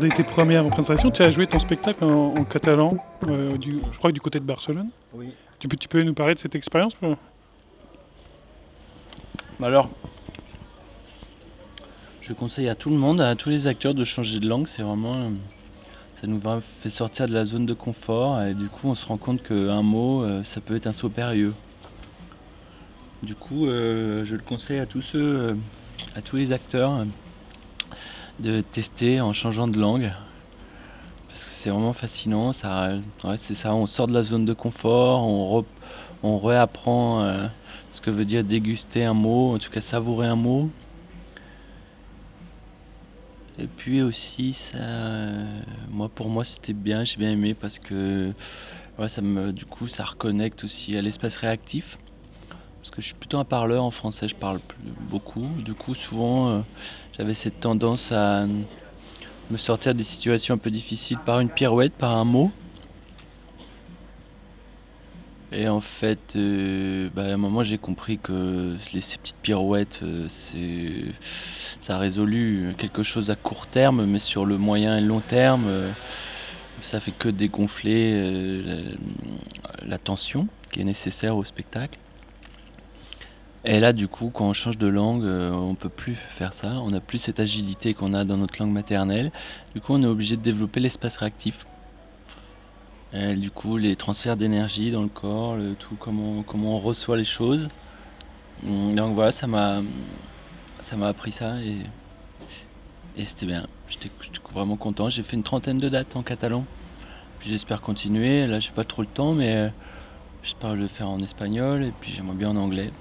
De tes premières représentations, tu as joué ton spectacle en, en catalan, euh, du- je crois que du côté de Barcelone. Oui. Tu peux, tu peux nous parler de cette expérience peu Alors, je conseille à tout le monde, à tous les acteurs de changer de langue. C'est vraiment. euh, Ça nous fait sortir de la zone de confort et du coup, on se rend compte qu'un mot, euh, ça peut être un saut périlleux. Du coup, euh, je le conseille à tous ceux, à tous les acteurs, de tester en changeant de langue. Parce que c'est vraiment fascinant. Ça, ouais, c'est ça, on sort de la zone de confort, on, re- on réapprend euh, ce que veut dire déguster un mot, en tout cas savourer un mot. Et puis aussi, ça, euh, moi pour moi c'était bien, j'ai bien aimé parce que ouais, ça me, du coup ça reconnecte aussi à l'espace réactif. Parce que je suis plutôt un parleur en français, je parle beaucoup. Du coup, souvent, euh, j'avais cette tendance à me sortir des situations un peu difficiles par une pirouette, par un mot. Et en fait, euh, bah, à un moment, j'ai compris que les, ces petites pirouettes, euh, c'est, ça a résolu quelque chose à court terme, mais sur le moyen et long terme, euh, ça fait que dégonfler euh, la, la tension qui est nécessaire au spectacle. Et là, du coup, quand on change de langue, euh, on peut plus faire ça. On n'a plus cette agilité qu'on a dans notre langue maternelle. Du coup, on est obligé de développer l'espace réactif. Du coup, les transferts d'énergie dans le corps, tout, comment, comment on reçoit les choses. Hum, Donc voilà, ça m'a, ça m'a appris ça et, et c'était bien. J'étais vraiment content. J'ai fait une trentaine de dates en catalan. J'espère continuer. Là, j'ai pas trop le temps, mais euh, j'espère le faire en espagnol et puis j'aimerais bien en anglais.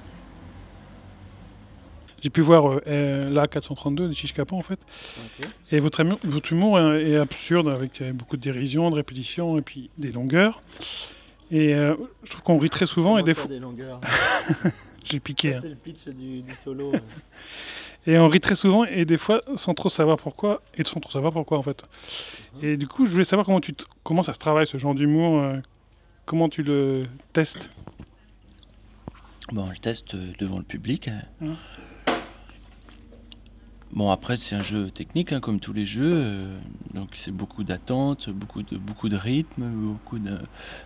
J'ai pu voir euh, euh, la 432 de Chiche Capon en fait. Et votre, ami- votre humour est, est absurde avec euh, beaucoup de dérision, de répétition et puis des longueurs. Et euh, je trouve qu'on rit très souvent et des fois. J'ai piqué. hein. le pitch du, solo. Et on rit très souvent et des fois sans trop savoir pourquoi et sans trop savoir pourquoi en fait. Et du coup, je voulais savoir comment, tu t- comment ça se travaille ce genre d'humour, euh, comment tu le testes? Bon, je teste devant le public. hein. Mhm. Bon, après, c'est un jeu technique, hein, comme tous les jeux. euh, donc, c'est beaucoup d'attente, beaucoup de, beaucoup de rythme, beaucoup de,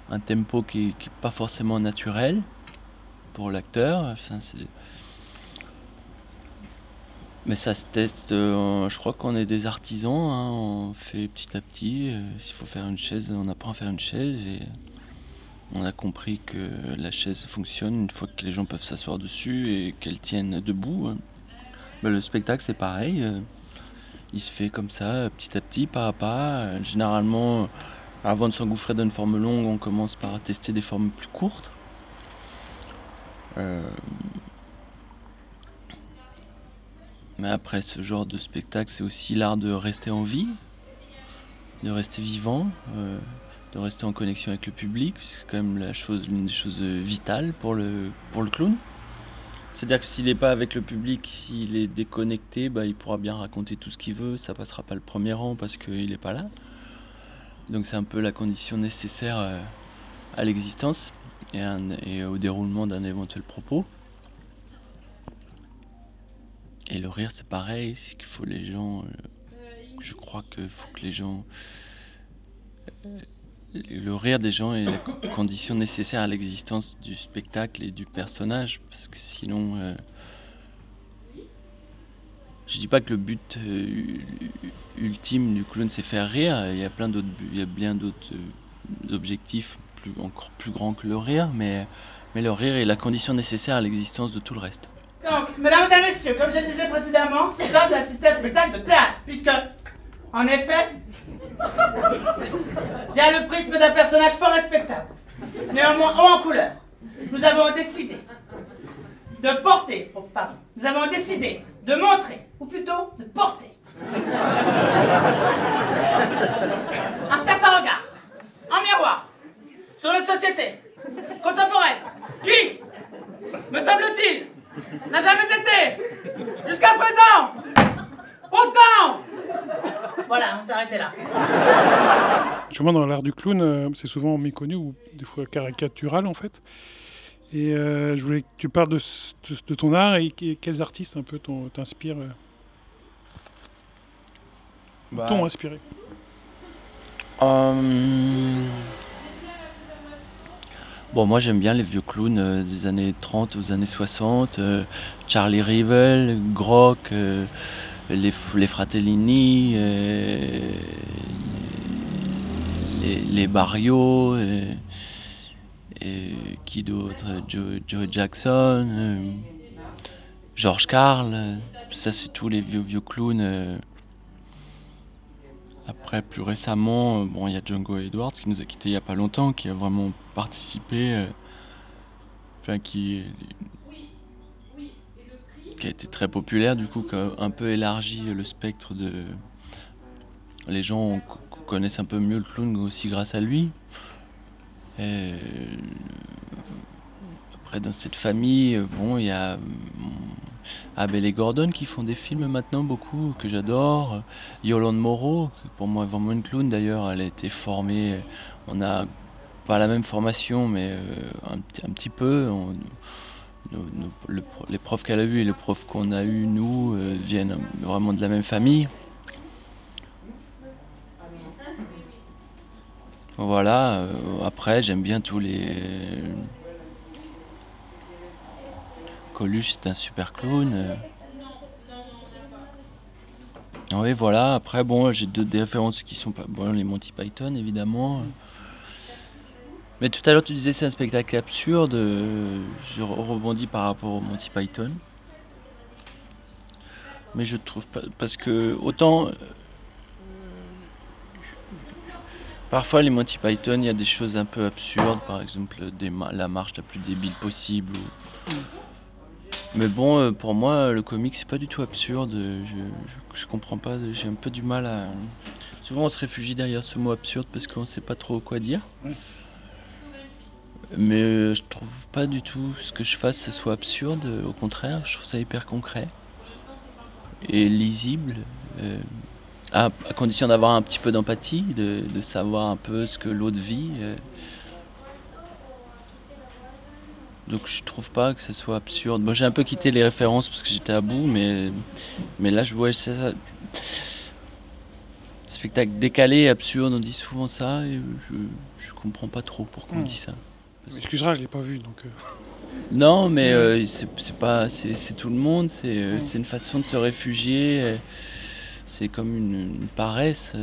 un tempo qui n'est pas forcément naturel pour l'acteur. Mais ça se teste. euh, je crois qu'on est des artisans. hein, on fait petit à petit. euh, S'il faut faire une chaise, on apprend à faire une chaise. Et on a compris que la chaise fonctionne une fois que les gens peuvent s'asseoir dessus et qu'elle tienne debout. hein. Ben, le spectacle, c'est pareil. euh, Il se fait comme ça, petit à petit, pas à pas. Euh, Généralement, avant de s'engouffrer dans une forme longue, on commence par tester des formes plus courtes. Euh, Mais après, ce genre de spectacle, c'est aussi l'art de rester en vie, de rester vivant. euh, de rester en connexion avec le public, c'est quand même la chose, des choses euh, vitales pour le, pour le clown. C'est-à-dire que s'il n'est pas avec le public, s'il est déconnecté, bah, il pourra bien raconter tout ce qu'il veut, ça passera pas le premier rang parce qu'il n'est pas là. Donc c'est un peu la condition nécessaire euh, à l'existence et, au déroulement d'un éventuel propos. Et le rire, c'est pareil, c'est qu'il faut les gens. euh, je crois qu'il faut que les gens le rire des gens est la co- condition nécessaire à l'existence du spectacle et du personnage, parce que sinon, euh, je dis pas que le but euh, ultime du clown c'est faire rire. Il y a plein d'autres, il y a bien d'autres euh, objectifs plus, encore plus grands que le rire, mais mais le rire est la condition nécessaire à l'existence de tout le reste. Donc, mesdames et messieurs, comme je le disais précédemment, ce soir vous assistez à spectacle de théâtre, puisque, en effet, via le prisme d'un personnage fort respectable, néanmoins haut en couleur, nous avons décidé de porter, oh, pardon, nous avons décidé de montrer, ou plutôt de porter, un certain regard, en miroir, sur notre société contemporaine, qui, me semble-t-il, n'a jamais été, jusqu'à présent, autant Voilà, on s'est arrêté là. Justement, dans l'art du clown, euh, c'est souvent méconnu ou des fois caricatural en fait. Et euh, je voulais que tu parles de, ce- de- de ton art et que- quels artistes un peu t'ont- t'inspirent, euh, Bah, t'ont inspiré? Euh, Bon, moi j'aime bien les vieux clowns euh, des années 30 aux années 60. euh, Charlie Rivel, Grock, euh, les, f- les Fratellini, euh, les, les Barrio, et, et qui d'autre Joe, Jackson, euh, George Carl. euh, Ça, c'est tous les vieux, vieux clowns. euh, après, plus récemment, euh, bon, il y a Django Edwards qui nous a quittés il n'y a pas longtemps, qui a vraiment participé, euh, enfin qui, qui a été très populaire, du coup, qui a un peu élargi le spectre de. Les gens co- connaissent un peu mieux le clown aussi grâce à lui. Après, dans cette famille, bon, il y a. hum, Abel et Gordon qui font des films maintenant beaucoup que j'adore. Yolande Moreau, qui pour moi est vraiment une clown d'ailleurs, elle a été formée, on a pas la même formation mais euh, un, petit- un petit peu. Les profs qu'elle a eu et les profs qu'on a eu nous euh, viennent vraiment de la même famille. Voilà, euh, après j'aime bien tous les... Coluche c'est un super clown. Oui, voilà. Après, bon, j'ai deux des références qui sont pas. Bon, les Monty Python, évidemment. Mais tout à l'heure, tu disais c'est un spectacle absurde. Je re- rebondis par rapport au Monty Python. Mais je trouve pas. Parce que autant. euh, Parfois, les Monty Python, il y a des choses un peu absurdes. Par exemple, la marche la plus débile possible. Mais bon, euh, pour moi, le comique, c'est pas du tout absurde. Je, je, je comprends pas. J'ai un peu du mal à. Souvent, on se réfugie derrière ce mot absurde parce qu'on sait pas trop quoi dire. Mais euh, je trouve pas du tout ce que je fasse ce soit absurde. euh, Au contraire, je trouve ça hyper concret et lisible. euh, à, à condition d'avoir un petit peu d'empathie, de, de savoir un peu ce que l'autre vit. euh. Donc je trouve pas que ce soit absurde. Moi j'ai un peu quitté les références parce que j'étais à bout, mais, mais là je vois c'est ça. Spectacle décalé, absurde, on dit souvent ça et je, je comprends pas trop pourquoi on Hmm. dit ça. Excusera, je l'ai pas vu, donc. euh, Non, mais euh, c'est pas, c'est tout le monde. C'est euh, c'est une façon de se réfugier. euh, C'est comme une, une paresse.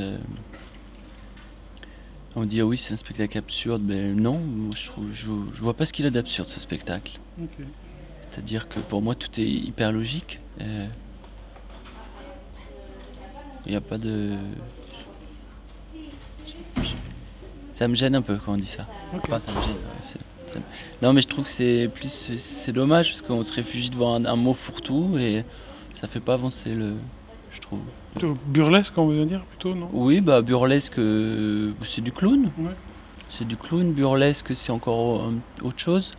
On dit ah oui, c'est un spectacle absurde, mais non, moi, je trouve, je, je vois pas ce qu'il a d'absurde ce spectacle. C'est-à-dire que pour moi tout est hyper logique. Il n'y a pas de. Ça me gêne un peu quand on dit ça. Ok. Enfin, ça me gêne. ouais, c'est- ça me- Non, mais je trouve que c'est plus. c'est- dommage parce qu'on se réfugie devant un, un mot fourre-tout et ça fait pas avancer le. Je trouve. Plutôt burlesque, on veut dire, plutôt, non? Oui, bah burlesque, euh, c'est du clown. Ouais. C'est du clown. Burlesque, c'est encore euh, autre chose.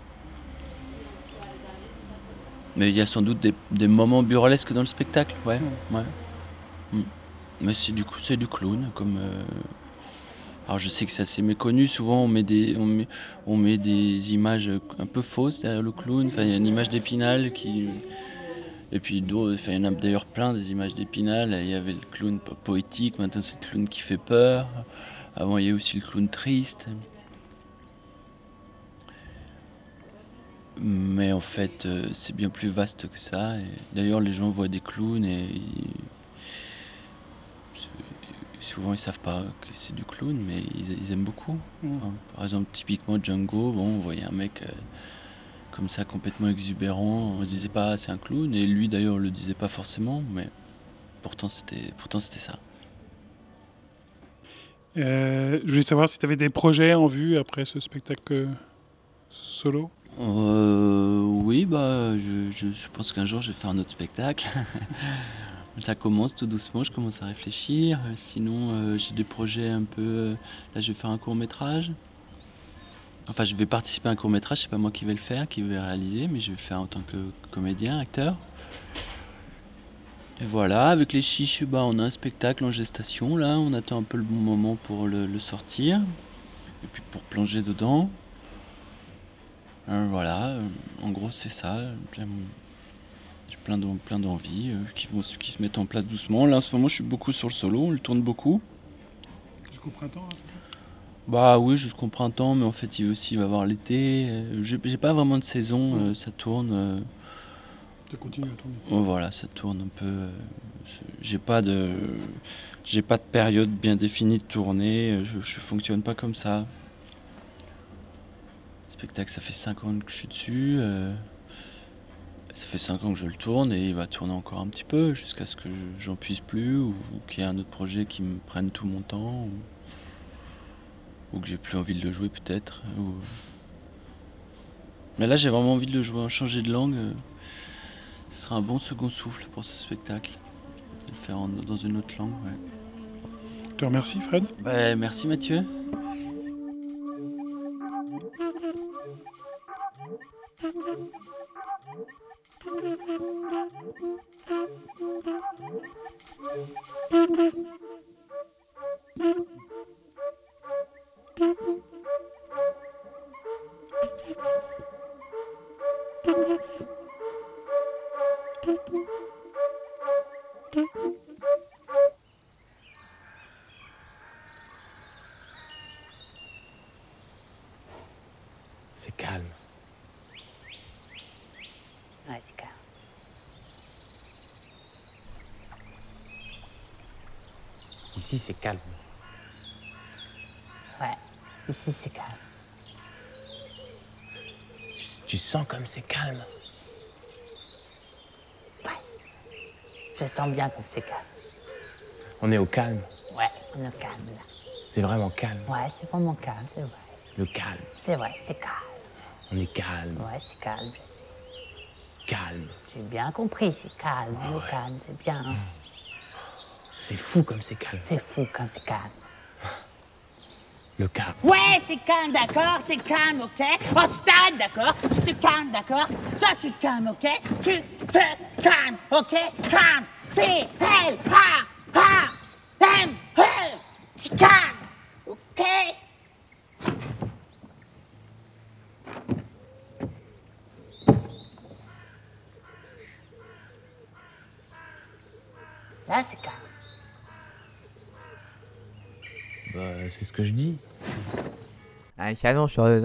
Mais il y a sans doute des, des moments burlesques dans le spectacle, ouais. ouais. Mm. Mais c'est du, coup- c'est du clown, comme. euh, Alors je sais que c'est assez méconnu. Souvent, on met des, on met, on met des images un peu fausses derrière le clown. Enfin, il y a une image d'Épinal qui. Et puis enfin, il y en a d'ailleurs plein des images d'Épinal. Il y avait le clown po- poétique, maintenant c'est le clown qui fait peur. Avant, il y a aussi le clown triste. Mais en fait, euh, c'est bien plus vaste que ça. D'ailleurs, les gens voient des clowns et ils- souvent ils savent pas que c'est du clown, mais ils, ils aiment beaucoup. Mm. Hein, Par exemple, typiquement Django, bon, on voyait un mec euh, comme ça complètement exubérant. On se disait pas c'est un clown, et lui d'ailleurs le disait pas forcément, mais pourtant c'était pourtant c'était ça. Euh, je voulais savoir si tu avais des projets en vue après ce spectacle euh, solo? Euh, oui, bah, je, je- je pense qu'un jour je vais faire un autre spectacle. Ça commence tout doucement, je commence à réfléchir. Euh, Sinon, euh, j'ai des projets un peu. euh, Là, je vais faire un court métrage. Enfin, je vais participer à un court métrage, c'est pas moi qui vais le faire, qui vais le réaliser, mais je vais le faire en tant que comédien, acteur. Et voilà, avec les chiches, bah, on a un spectacle en gestation là, on attend un peu le bon moment pour le, sortir, et puis pour plonger dedans. Voilà, en gros c'est ça. Plein d'en- plein d'envies euh, qui, vont, se- qui se mettent en place doucement. Là en ce moment je suis beaucoup sur le solo, on le tourne beaucoup. Jusqu'au printemps hein. Bah oui, jusqu'au printemps, mais en fait il aussi il va avoir l'été. Euh, J'ai pas vraiment de saison, euh, ça tourne. Ça continue à tourner. Bon, voilà, ça tourne un peu. J'ai pas de, j'ai pas de période bien définie de tournée. Je, je fonctionne pas comme ça. Le spectacle, ça fait 5 ans que je suis dessus. euh, ça fait 5 ans que je le tourne et il va tourner encore un petit peu jusqu'à ce que je- j'en puisse plus ou, ou qu'il y ait un autre projet qui me prenne tout mon temps ou, ou que j'ai plus envie de le jouer peut-être. ou- Mais là, j'ai vraiment envie de le jouer, changer de langue. euh, ce sera un bon second souffle pour ce spectacle. De le faire en- dans une autre langue, ouais. Je te remercie, Fred. Bah, merci Mathieu. C'est Ici, c'est calme. Ouais, ici c'est calme. Tu sens comme c'est calme. Je sens bien comme c'est calme. On est au calme. Ouais, on est calme là. C'est vraiment calme. Ouais, c'est vraiment calme, c'est vrai. Le calme. C'est vrai, c'est calme. On est calme. Ouais, c'est calme, je sais. Calme. J'ai bien compris, c'est calme, on est calme, c'est bien. C'est fou comme c'est calme. C'est fou comme c'est calme. Le calme. Ouais, c'est calme, d'accord, c'est calme, ok Oh, tu t'arrêtes, d'accord Tu te calmes, d'accord Toi, tu te calmes, ok Tu te calmes, ok Calme, c'est elle, ha, ha, M, E, tu te calmes, ok Là, c'est calme. Bah, c'est ce que je dis. Un canon sur le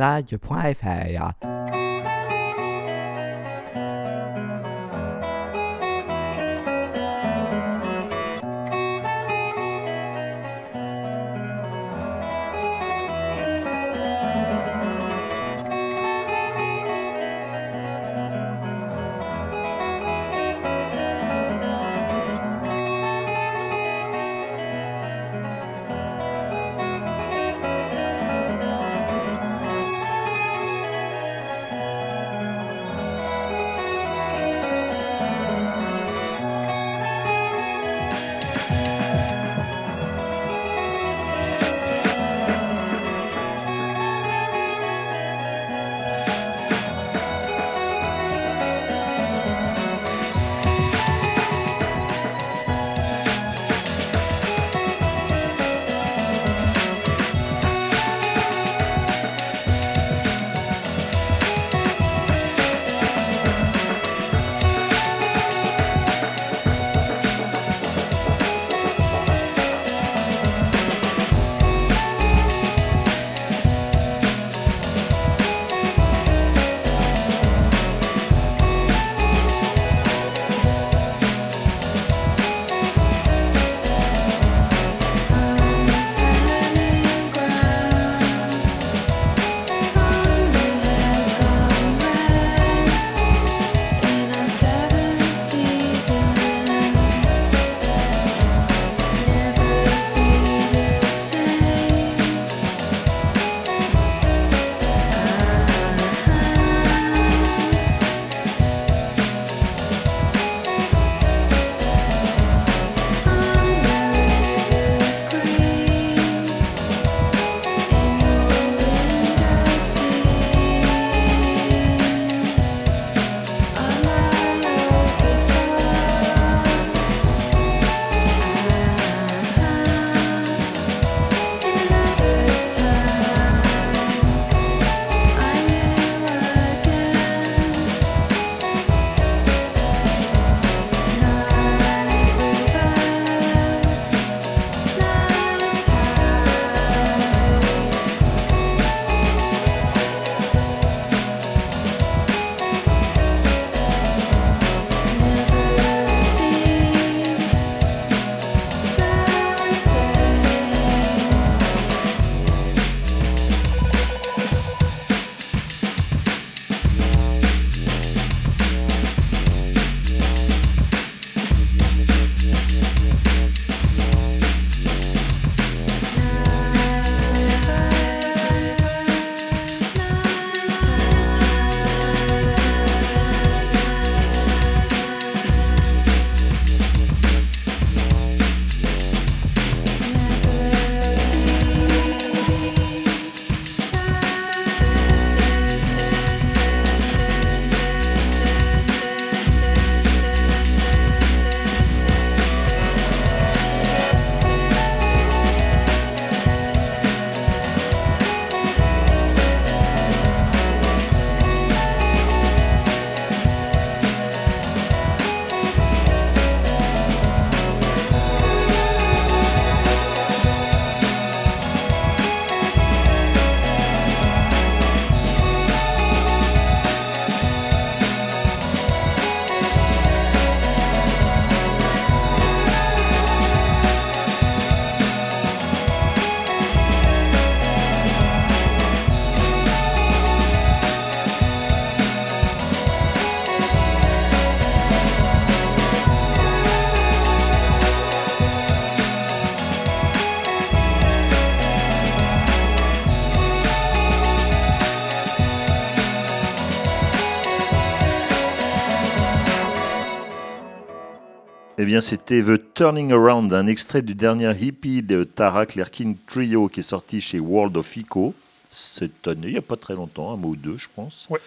Eh bien, c'était The Turning Around, un extrait du dernier hippie de Tara Clerkin Trio qui est sorti chez World of Eco cette année, il n'y a pas très longtemps, un mois ou deux, je pense. Ouais.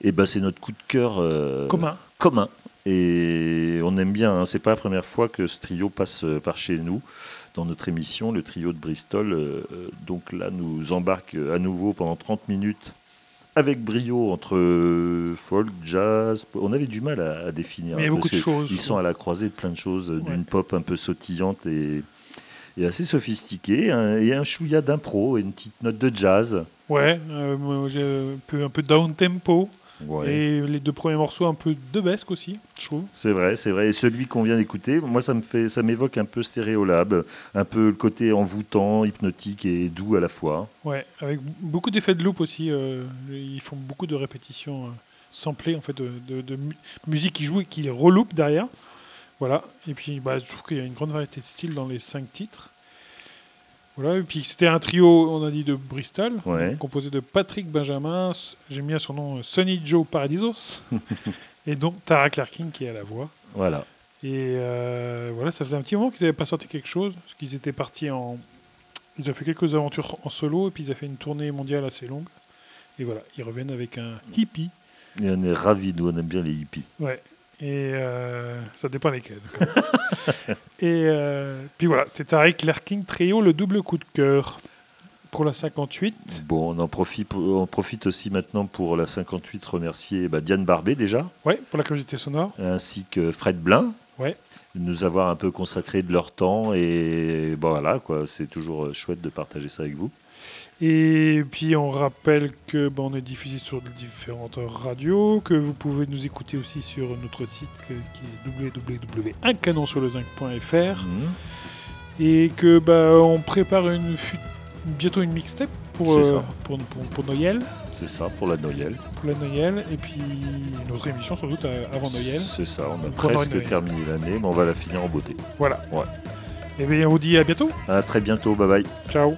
Et ben, c'est notre coup de cœur euh, Commun. commun. Et on aime bien, hein, c'est pas la première fois que ce trio passe euh, par chez nous dans notre émission, le trio de Bristol. euh, donc là, nous embarque à nouveau pendant 30 minutes avec brio entre euh, folk, jazz. On avait du mal à, à définir. Mais il y a hein, beaucoup de choses. Ils sont à la croisée de plein de choses, euh, Ouais. d'une pop un peu sautillante et, et assez sophistiquée, hein, et un chouïa d'impro et une petite note de jazz. Ouais, euh, peu, un peu down tempo. Ouais. Et les deux premiers morceaux un peu de besque aussi, je trouve. C'est vrai, c'est vrai. Et celui qu'on vient d'écouter, moi, ça me fait, ça m'évoque un peu Stéréolab, un peu le côté envoûtant, hypnotique et doux à la fois. Ouais, avec beaucoup d'effets de loop aussi. euh, ils font beaucoup de répétitions euh, samplées en fait de, de- de mu- musique qui joue et qui reloupe derrière. Voilà. Et puis bah, je trouve qu'il y a une grande variété de styles dans les cinq titres. Voilà. Et puis c'était un trio, on a dit de Bristol, Ouais. composé de Patrick Benjamin, j'aime bien son nom, euh, Sonny Joe Paradisos, et donc Tara Clarkin qui est à la voix. Voilà. Et euh, voilà, ça faisait un petit moment qu'ils n'avaient pas sorti quelque chose, parce qu'ils étaient partis en. Ils ont fait quelques aventures en solo, et puis ils ont fait une tournée mondiale assez longue. Et voilà, ils reviennent avec un hippie. Et on est ravis, nous, on aime bien les hippies. Ouais. Et euh, ça dépend lesquels. et euh, puis voilà, c'était Tarek Lerking Trio, le double coup de cœur pour la 58. Bon, on en profite, on profite aussi maintenant pour la 58 remercier bah, Diane Barbet déjà, Ouais, pour la curiosité sonore. ainsi que Fred Blin. Ouais. de nous avoir un peu consacré de leur temps et bon, voilà quoi, c'est toujours euh, chouette de partager ça avec vous. Et puis on rappelle que ben, on est diffusé sur différentes radios, que vous pouvez nous écouter aussi sur notre site qui est www.uncanonsurlezinc.fr et que ben, on prépare une, bientôt une mixtape pour, euh, pour, pour, pour Noël. C'est ça pour la Noël. Pour la Noël et puis une autre émission sans doute euh, avant Noël. C'est ça, on a presque terminé l'année, mais on va la finir en beauté. Voilà. Ouais. Et bien on vous dit à bientôt. À très bientôt, bye bye. Ciao.